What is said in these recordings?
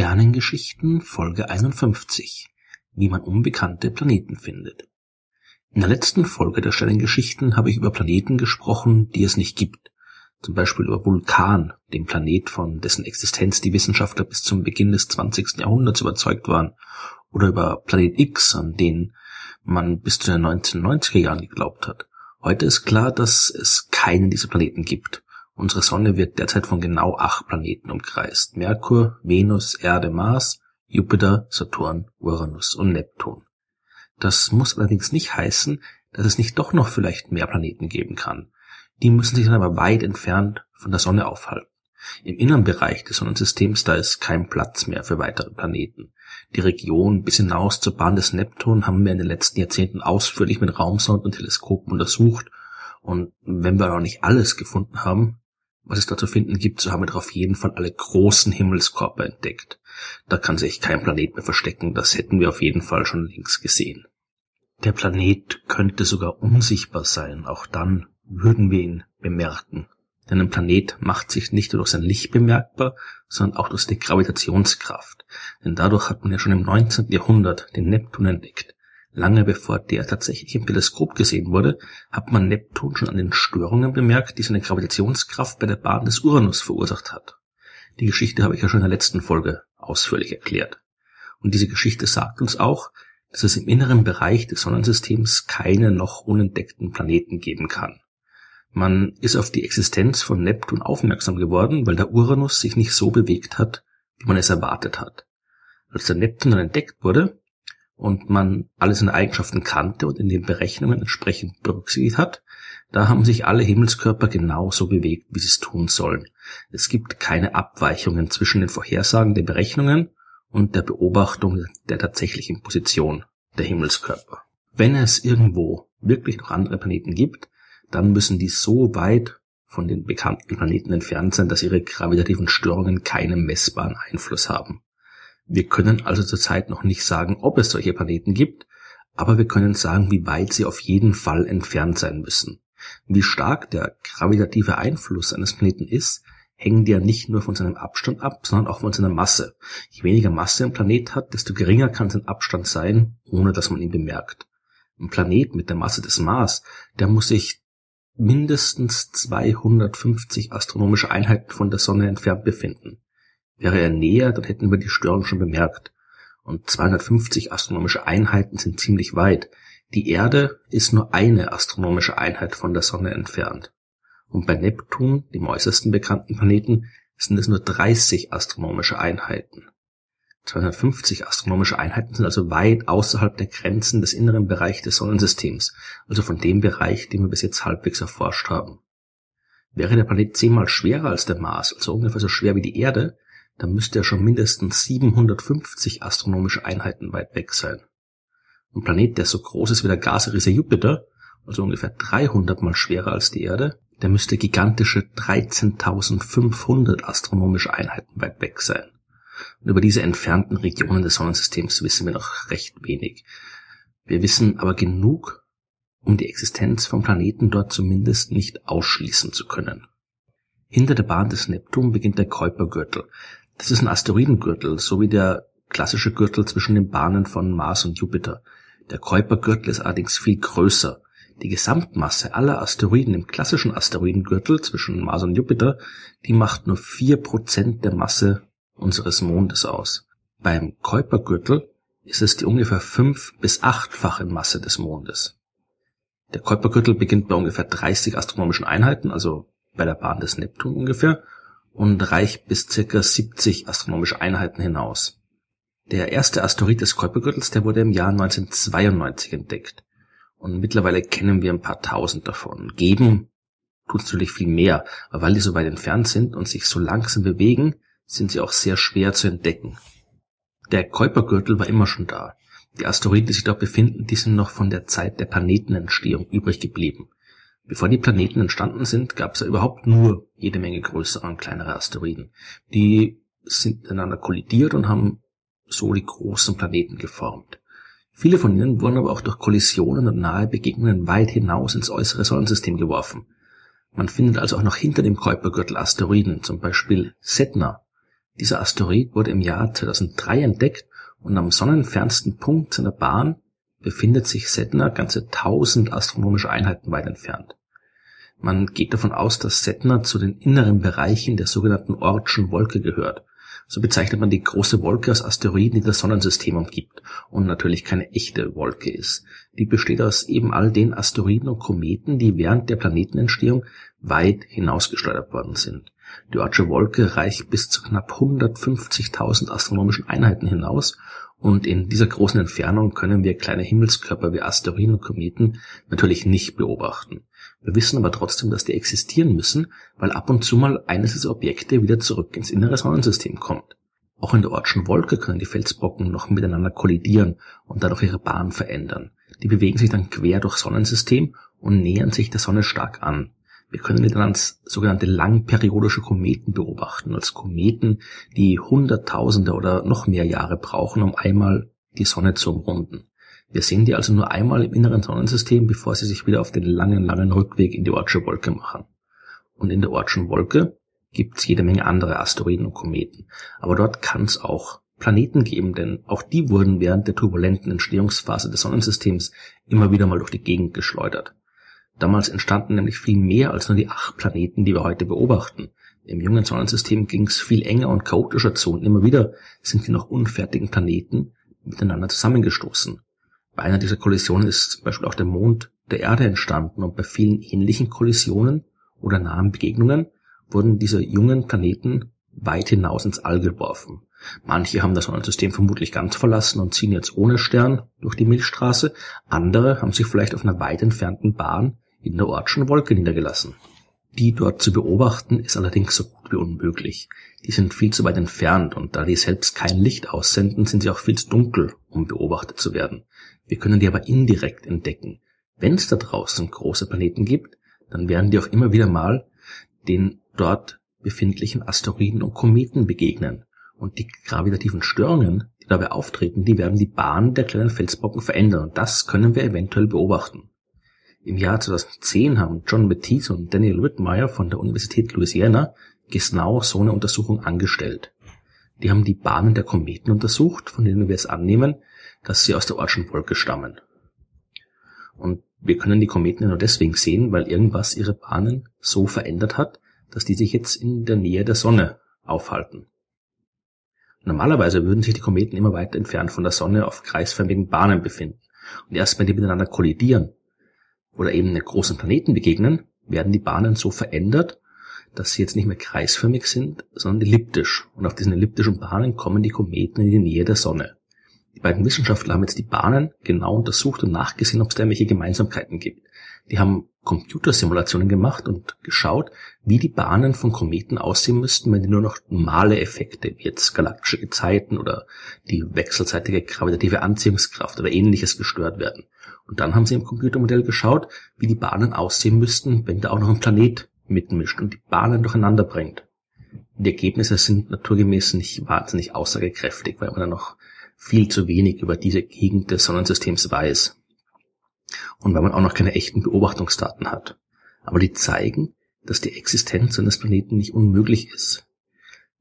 Sternengeschichten Folge 51 Wie man unbekannte Planeten findet. In der letzten Folge der Sternengeschichten habe ich über Planeten gesprochen, die es nicht gibt. Zum Beispiel über Vulkan, dem Planet, von dessen Existenz die Wissenschaftler bis zum Beginn des 20. Jahrhunderts überzeugt waren. Oder über Planet X, an den man bis zu den 1990er Jahren geglaubt hat. Heute ist klar, dass es keinen dieser Planeten gibt. Unsere Sonne wird derzeit von genau acht Planeten umkreist. Merkur, Venus, Erde, Mars, Jupiter, Saturn, Uranus und Neptun. Das muss allerdings nicht heißen, dass es nicht doch noch vielleicht mehr Planeten geben kann. Die müssen sich dann aber weit entfernt von der Sonne aufhalten. Im inneren Bereich des Sonnensystems da ist kein Platz mehr für weitere Planeten. Die Region bis hinaus zur Bahn des Neptun haben wir in den letzten Jahrzehnten ausführlich mit Raumsonden und Teleskopen untersucht. Und wenn wir noch nicht alles gefunden haben, was es da zu finden gibt, so haben wir doch auf jeden Fall alle großen Himmelskörper entdeckt. Da kann sich kein Planet mehr verstecken, das hätten wir auf jeden Fall schon längst gesehen. Der Planet könnte sogar unsichtbar sein, auch dann würden wir ihn bemerken. Denn ein Planet macht sich nicht nur durch sein Licht bemerkbar, sondern auch durch die Gravitationskraft. Denn dadurch hat man ja schon im 19. Jahrhundert den Neptun entdeckt. Lange bevor der tatsächlich im Teleskop gesehen wurde, hat man Neptun schon an den Störungen bemerkt, die seine Gravitationskraft bei der Bahn des Uranus verursacht hat. Die Geschichte habe ich ja schon in der letzten Folge ausführlich erklärt. Und diese Geschichte sagt uns auch, dass es im inneren Bereich des Sonnensystems keine noch unentdeckten Planeten geben kann. Man ist auf die Existenz von Neptun aufmerksam geworden, weil der Uranus sich nicht so bewegt hat, wie man es erwartet hat. Als der Neptun dann entdeckt wurde, und man alle seine Eigenschaften kannte und in den Berechnungen entsprechend berücksichtigt hat, da haben sich alle Himmelskörper genauso bewegt, wie sie es tun sollen. Es gibt keine Abweichungen zwischen den Vorhersagen der Berechnungen und der Beobachtung der tatsächlichen Position der Himmelskörper. Wenn es irgendwo wirklich noch andere Planeten gibt, dann müssen die so weit von den bekannten Planeten entfernt sein, dass ihre gravitativen Störungen keinen messbaren Einfluss haben. Wir können also zurzeit noch nicht sagen, ob es solche Planeten gibt, aber wir können sagen, wie weit sie auf jeden Fall entfernt sein müssen. Wie stark der gravitative Einfluss eines Planeten ist, hängt ja nicht nur von seinem Abstand ab, sondern auch von seiner Masse. Je weniger Masse ein Planet hat, desto geringer kann sein Abstand sein, ohne dass man ihn bemerkt. Ein Planet mit der Masse des Mars, der muss sich mindestens 250 astronomische Einheiten von der Sonne entfernt befinden. Wäre er näher, dann hätten wir die Störung schon bemerkt. Und 250 astronomische Einheiten sind ziemlich weit. Die Erde ist nur eine astronomische Einheit von der Sonne entfernt. Und bei Neptun, dem äußersten bekannten Planeten, sind es nur 30 astronomische Einheiten. 250 astronomische Einheiten sind also weit außerhalb der Grenzen des inneren Bereichs des Sonnensystems, also von dem Bereich, den wir bis jetzt halbwegs erforscht haben. Wäre der Planet zehnmal schwerer als der Mars, also ungefähr so schwer wie die Erde, dann müsste er schon mindestens 750 astronomische Einheiten weit weg sein. Ein Planet, der so groß ist wie der Gasriese Jupiter, also ungefähr 300 mal schwerer als die Erde, der müsste gigantische 13.500 astronomische Einheiten weit weg sein. Und über diese entfernten Regionen des Sonnensystems wissen wir noch recht wenig. Wir wissen aber genug, um die Existenz von Planeten dort zumindest nicht ausschließen zu können. Hinter der Bahn des Neptun beginnt der Kuipergürtel, das ist ein Asteroidengürtel, so wie der klassische Gürtel zwischen den Bahnen von Mars und Jupiter. Der Kuipergürtel ist allerdings viel größer. Die Gesamtmasse aller Asteroiden im klassischen Asteroidengürtel zwischen Mars und Jupiter, die macht nur vier Prozent der Masse unseres Mondes aus. Beim Kuipergürtel ist es die ungefähr fünf bis achtfache Masse des Mondes. Der Kuipergürtel beginnt bei ungefähr 30 astronomischen Einheiten, also bei der Bahn des Neptun ungefähr, und reicht bis ca. 70 astronomische Einheiten hinaus. Der erste Asteroid des Kuipergürtels, der wurde im Jahr 1992 entdeckt. Und mittlerweile kennen wir ein paar tausend davon. Geben tut natürlich viel mehr, aber weil die so weit entfernt sind und sich so langsam bewegen, sind sie auch sehr schwer zu entdecken. Der Kuipergürtel war immer schon da. Die Asteroiden, die sich dort befinden, die sind noch von der Zeit der Planetenentstehung übrig geblieben. Bevor die Planeten entstanden sind, gab es ja überhaupt nur jede Menge größere und kleinere Asteroiden. Die sind miteinander kollidiert und haben so die großen Planeten geformt. Viele von ihnen wurden aber auch durch Kollisionen und nahe Begegnungen weit hinaus ins äußere Sonnensystem geworfen. Man findet also auch noch hinter dem Kuipergürtel Asteroiden, zum Beispiel Sedna, Dieser Asteroid wurde im Jahr 2003 entdeckt und am sonnenfernsten Punkt seiner Bahn befindet sich Sedna ganze 1000 astronomische Einheiten weit entfernt. Man geht davon aus, dass Sedna zu den inneren Bereichen der sogenannten Ortschen Wolke gehört. So bezeichnet man die große Wolke aus Asteroiden, die das Sonnensystem umgibt und natürlich keine echte Wolke ist. Die besteht aus eben all den Asteroiden und Kometen, die während der Planetenentstehung weit hinausgesteuert worden sind. Die Ortsche Wolke reicht bis zu knapp 150.000 astronomischen Einheiten hinaus und in dieser großen Entfernung können wir kleine Himmelskörper wie Asteroiden und Kometen natürlich nicht beobachten. Wir wissen aber trotzdem, dass die existieren müssen, weil ab und zu mal eines dieser Objekte wieder zurück ins innere Sonnensystem kommt. Auch in der Ortschen Wolke können die Felsbrocken noch miteinander kollidieren und dadurch ihre Bahn verändern. Die bewegen sich dann quer durchs Sonnensystem und nähern sich der Sonne stark an. Wir können die dann als sogenannte langperiodische Kometen beobachten, als Kometen, die Hunderttausende oder noch mehr Jahre brauchen, um einmal die Sonne zu umrunden. Wir sehen die also nur einmal im inneren Sonnensystem, bevor sie sich wieder auf den langen, langen Rückweg in die Ortsche Wolke machen. Und in der Ortschen Wolke gibt's jede Menge andere Asteroiden und Kometen. Aber dort kann es auch Planeten geben, denn auch die wurden während der turbulenten Entstehungsphase des Sonnensystems immer wieder mal durch die Gegend geschleudert. Damals entstanden nämlich viel mehr als nur die acht Planeten, die wir heute beobachten. Im jungen Sonnensystem ging es viel enger und chaotischer zu und immer wieder sind die noch unfertigen Planeten miteinander zusammengestoßen. Bei einer dieser Kollisionen ist zum Beispiel auch der Mond der Erde entstanden und bei vielen ähnlichen Kollisionen oder nahen Begegnungen wurden diese jungen Planeten weit hinaus ins All geworfen. Manche haben das Sonnensystem vermutlich ganz verlassen und ziehen jetzt ohne Stern durch die Milchstraße, andere haben sich vielleicht auf einer weit entfernten Bahn in der Ortschen Wolke niedergelassen. Die dort zu beobachten ist allerdings so gut wie unmöglich. Die sind viel zu weit entfernt und da die selbst kein Licht aussenden, sind sie auch viel zu dunkel, um beobachtet zu werden. Wir können die aber indirekt entdecken. Wenn es da draußen große Planeten gibt, dann werden die auch immer wieder mal den dort befindlichen Asteroiden und Kometen begegnen. Und die gravitativen Störungen, die dabei auftreten, die werden die Bahn der kleinen Felsbrocken verändern. Und das können wir eventuell beobachten. Im Jahr 2010 haben John Matisse und Daniel Whitmire von der Universität Louisiana genau so eine Untersuchung angestellt. Die haben die Bahnen der Kometen untersucht, von denen wir jetzt annehmen, dass sie aus der Ortschen Wolke stammen. Und wir können die Kometen nur deswegen sehen, weil irgendwas ihre Bahnen so verändert hat, dass die sich jetzt in der Nähe der Sonne aufhalten. Normalerweise würden sich die Kometen immer weiter entfernt von der Sonne auf kreisförmigen Bahnen befinden. Und erst wenn die miteinander kollidieren, oder eben einen großen Planeten begegnen, werden die Bahnen so verändert, dass sie jetzt nicht mehr kreisförmig sind, sondern elliptisch. Und auf diesen elliptischen Bahnen kommen die Kometen in die Nähe der Sonne. Die beiden Wissenschaftler haben jetzt die Bahnen genau untersucht und nachgesehen, ob es da irgendwelche Gemeinsamkeiten gibt. Die haben Computersimulationen gemacht und geschaut, wie die Bahnen von Kometen aussehen müssten, wenn die nur noch normale Effekte, wie jetzt galaktische Gezeiten oder die wechselseitige gravitative Anziehungskraft oder ähnliches gestört werden. Und dann haben sie im Computermodell geschaut, wie die Bahnen aussehen müssten, wenn da auch noch ein Planet mitmischt und die Bahnen durcheinander bringt. Die Ergebnisse sind naturgemäß nicht wahnsinnig aussagekräftig, weil man da noch viel zu wenig über diese Gegend des Sonnensystems weiß. Und weil man auch noch keine echten Beobachtungsdaten hat. Aber die zeigen, dass die Existenz eines Planeten nicht unmöglich ist.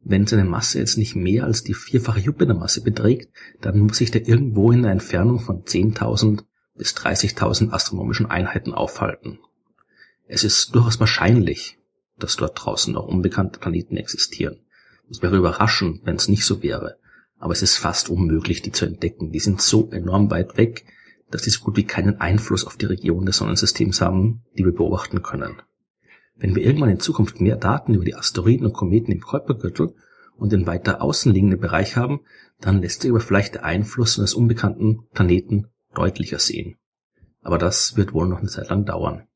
Wenn seine Masse jetzt nicht mehr als die vierfache Jupitermasse beträgt, dann muss sich der irgendwo in einer Entfernung von 10.000 bis 30.000 astronomischen Einheiten aufhalten. Es ist durchaus wahrscheinlich, dass dort draußen noch unbekannte Planeten existieren. Es wäre überraschend, wenn es nicht so wäre, aber es ist fast unmöglich, die zu entdecken. Die sind so enorm weit weg, dass die so gut wie keinen Einfluss auf die Region des Sonnensystems haben, die wir beobachten können. Wenn wir irgendwann in Zukunft mehr Daten über die Asteroiden und Kometen im Kuipergürtel und den weiter außen liegenden Bereich haben, dann lässt sich aber vielleicht der Einfluss eines unbekannten Planeten deutlicher sehen. Aber das wird wohl noch eine Zeit lang dauern.